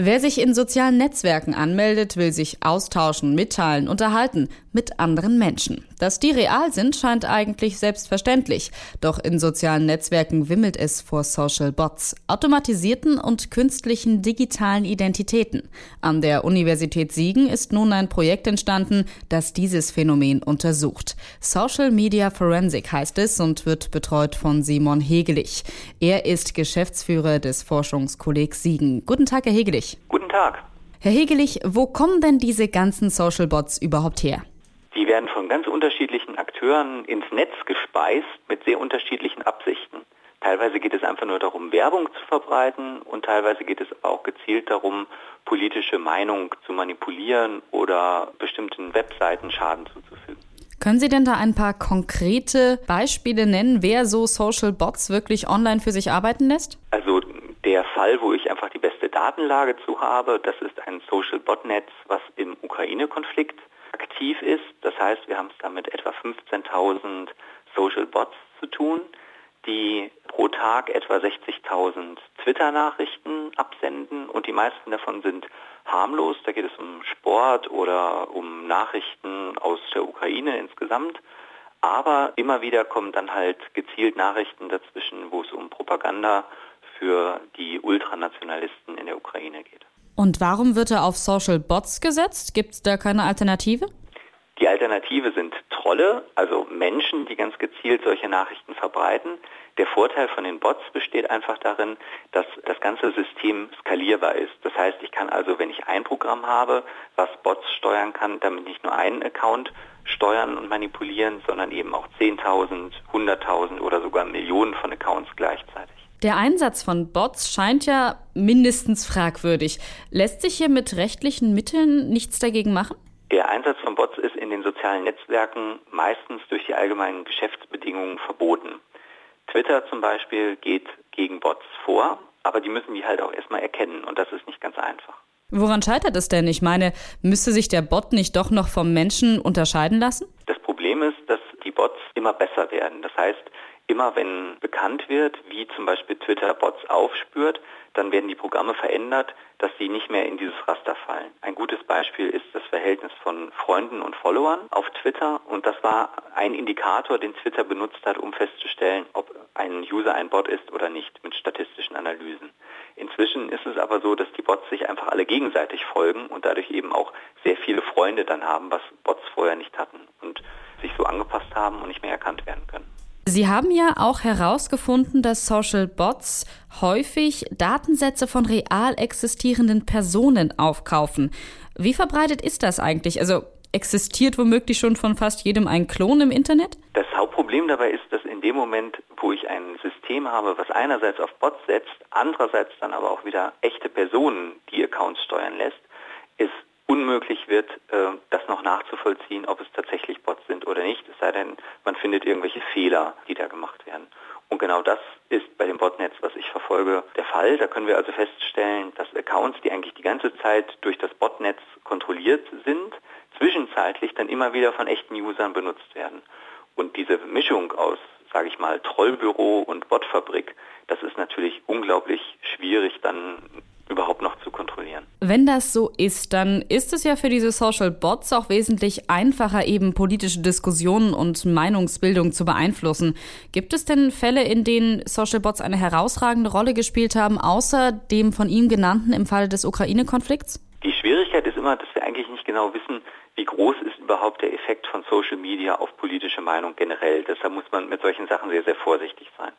Wer sich in sozialen Netzwerken anmeldet, will sich austauschen, mitteilen, unterhalten mit anderen Menschen. Dass die real sind, scheint eigentlich selbstverständlich. Doch in sozialen Netzwerken wimmelt es vor Social Bots, automatisierten und künstlichen digitalen Identitäten. An der Universität Siegen ist nun ein Projekt entstanden, das dieses Phänomen untersucht. Social Media Forensic heißt es und wird betreut von Simon Hegelich. Er ist Geschäftsführer des Forschungskollegs Siegen. Guten Tag, Herr Hegelich. Guten Tag. Herr Hegelich, wo kommen denn diese ganzen Social Bots überhaupt her? Die werden von ganz unterschiedlichen Akteuren ins Netz gespeist mit sehr unterschiedlichen Absichten. Teilweise geht es einfach nur darum, Werbung zu verbreiten und teilweise geht es auch gezielt darum, politische Meinung zu manipulieren oder bestimmten Webseiten Schaden zuzufügen. Können Sie denn da ein paar konkrete Beispiele nennen, wer so Social Bots wirklich online für sich arbeiten lässt? Also der Fall, wo ich einfach die beste Datenlage zu habe, das ist ein Social Botnetz, was im Ukraine-Konflikt aktiv ist. Das heißt, wir haben es da mit etwa 15.000 Social Bots zu tun, die pro Tag etwa 60.000 Twitter-Nachrichten absenden und die meisten davon sind harmlos. Da geht es um Sport oder um Nachrichten aus der Ukraine insgesamt. Aber immer wieder kommen dann halt gezielt Nachrichten dazwischen, wo es um Propaganda für die Ultranationalisten in der Ukraine geht. Und warum wird er auf Social Bots gesetzt? Gibt es da keine Alternative? Die Alternative sind Trolle, also Menschen, die ganz gezielt solche Nachrichten verbreiten. Der Vorteil von den Bots besteht einfach darin, dass das ganze System skalierbar ist. Das heißt, ich kann also, wenn ich ein Programm habe, was Bots steuern kann, damit nicht nur einen Account steuern und manipulieren, sondern eben auch 10.000, 100.000 oder sogar Millionen von Accounts gleichzeitig. Der Einsatz von Bots scheint ja mindestens fragwürdig. Lässt sich hier mit rechtlichen Mitteln nichts dagegen machen? Der Einsatz von Bots ist in den sozialen Netzwerken meistens durch die allgemeinen Geschäftsbedingungen verboten. Twitter zum Beispiel geht gegen Bots vor, aber die müssen die halt auch erstmal erkennen und das ist nicht ganz einfach. Woran scheitert es denn? Ich meine, müsste sich der Bot nicht doch noch vom Menschen unterscheiden lassen? Das Problem ist, dass die Bots immer besser werden. Das heißt, Immer wenn bekannt wird, wie zum Beispiel Twitter Bots aufspürt, dann werden die Programme verändert, dass sie nicht mehr in dieses Raster fallen. Ein gutes Beispiel ist das Verhältnis von Freunden und Followern auf Twitter und das war ein Indikator, den Twitter benutzt hat, um festzustellen, ob ein User ein Bot ist oder nicht mit statistischen Analysen. Inzwischen ist es aber so, dass die Bots sich einfach alle gegenseitig folgen und dadurch eben auch sehr viele Freunde dann haben, was Bots vorher nicht hatten und sich so angepasst haben und nicht mehr erkannt werden können. Sie haben ja auch herausgefunden, dass Social Bots häufig Datensätze von real existierenden Personen aufkaufen. Wie verbreitet ist das eigentlich? Also existiert womöglich schon von fast jedem ein Klon im Internet? Das Hauptproblem dabei ist, dass in dem Moment, wo ich ein System habe, was einerseits auf Bots setzt, andererseits dann aber auch wieder echte Personen die Accounts steuern lässt, unmöglich wird, äh, das noch nachzuvollziehen, ob es tatsächlich Bots sind oder nicht, es sei denn, man findet irgendwelche Fehler, die da gemacht werden. Und genau das ist bei dem Botnetz, was ich verfolge, der Fall. Da können wir also feststellen, dass Accounts, die eigentlich die ganze Zeit durch das Botnetz kontrolliert sind, zwischenzeitlich dann immer wieder von echten Usern benutzt werden. Und diese Mischung aus, sage ich mal, Trollbüro und Botfabrik, das ist natürlich unglaublich schwierig dann überhaupt noch zu kontrollieren. Wenn das so ist, dann ist es ja für diese Social Bots auch wesentlich einfacher, eben politische Diskussionen und Meinungsbildung zu beeinflussen. Gibt es denn Fälle, in denen Social Bots eine herausragende Rolle gespielt haben, außer dem von ihm genannten im Falle des Ukraine-Konflikts? Die Schwierigkeit ist immer, dass wir eigentlich nicht genau wissen, wie groß ist überhaupt der Effekt von Social Media auf politische Meinung generell. Deshalb muss man mit solchen Sachen sehr, sehr vorsichtig sein.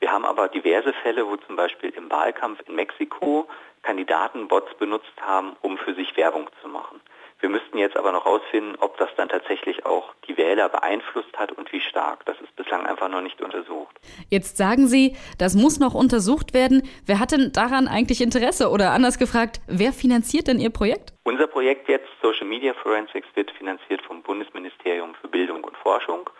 Wir haben aber diverse Fälle, wo zum Beispiel im Wahlkampf in Mexiko Kandidaten Bots benutzt haben, um für sich Werbung zu machen. Wir müssten jetzt aber noch herausfinden, ob das dann tatsächlich auch die Wähler beeinflusst hat und wie stark. Das ist bislang einfach noch nicht untersucht. Jetzt sagen Sie, das muss noch untersucht werden. Wer hat denn daran eigentlich Interesse? Oder anders gefragt, wer finanziert denn Ihr Projekt? Unser Projekt jetzt, Social Media Forensics, wird finanziert vom Bundesministerium für Bildung und Forschung.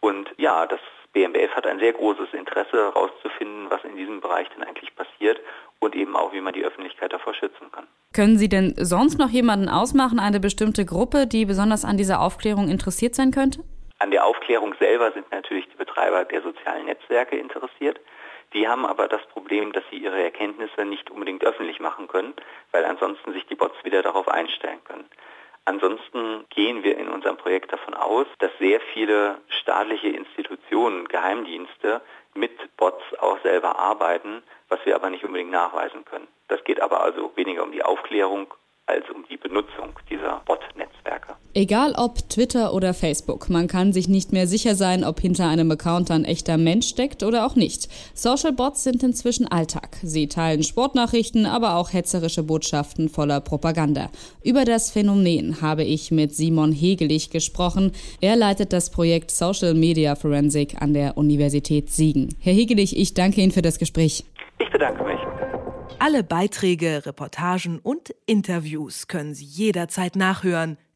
Und ja, das BMBF hat ein sehr großes Interesse herauszufinden, was in diesem Bereich denn eigentlich passiert und eben auch, wie man die Öffentlichkeit davor schützen kann. Können Sie denn sonst noch jemanden ausmachen, eine bestimmte Gruppe, die besonders an dieser Aufklärung interessiert sein könnte? An der Aufklärung selber sind natürlich die Betreiber der sozialen Netzwerke interessiert. Die haben aber das Problem, dass sie ihre Erkenntnisse nicht unbedingt öffentlich machen können, weil ansonsten sich die Bots wieder darauf einstellen können. Ansonsten gehen wir in unserem Projekt davon aus, dass sehr viele staatliche Institutionen, Geheimdienste mit Bots auch selber arbeiten, was wir aber nicht unbedingt nachweisen können. Das geht aber also weniger um die Aufklärung als um die Benutzung. Egal ob Twitter oder Facebook, man kann sich nicht mehr sicher sein, ob hinter einem Account ein echter Mensch steckt oder auch nicht. Social Bots sind inzwischen Alltag. Sie teilen Sportnachrichten, aber auch hetzerische Botschaften voller Propaganda. Über das Phänomen habe ich mit Simon Hegelich gesprochen. Er leitet das Projekt Social Media Forensic an der Universität Siegen. Herr Hegelich, ich danke Ihnen für das Gespräch. Ich bedanke mich. Alle Beiträge, Reportagen und Interviews können Sie jederzeit nachhören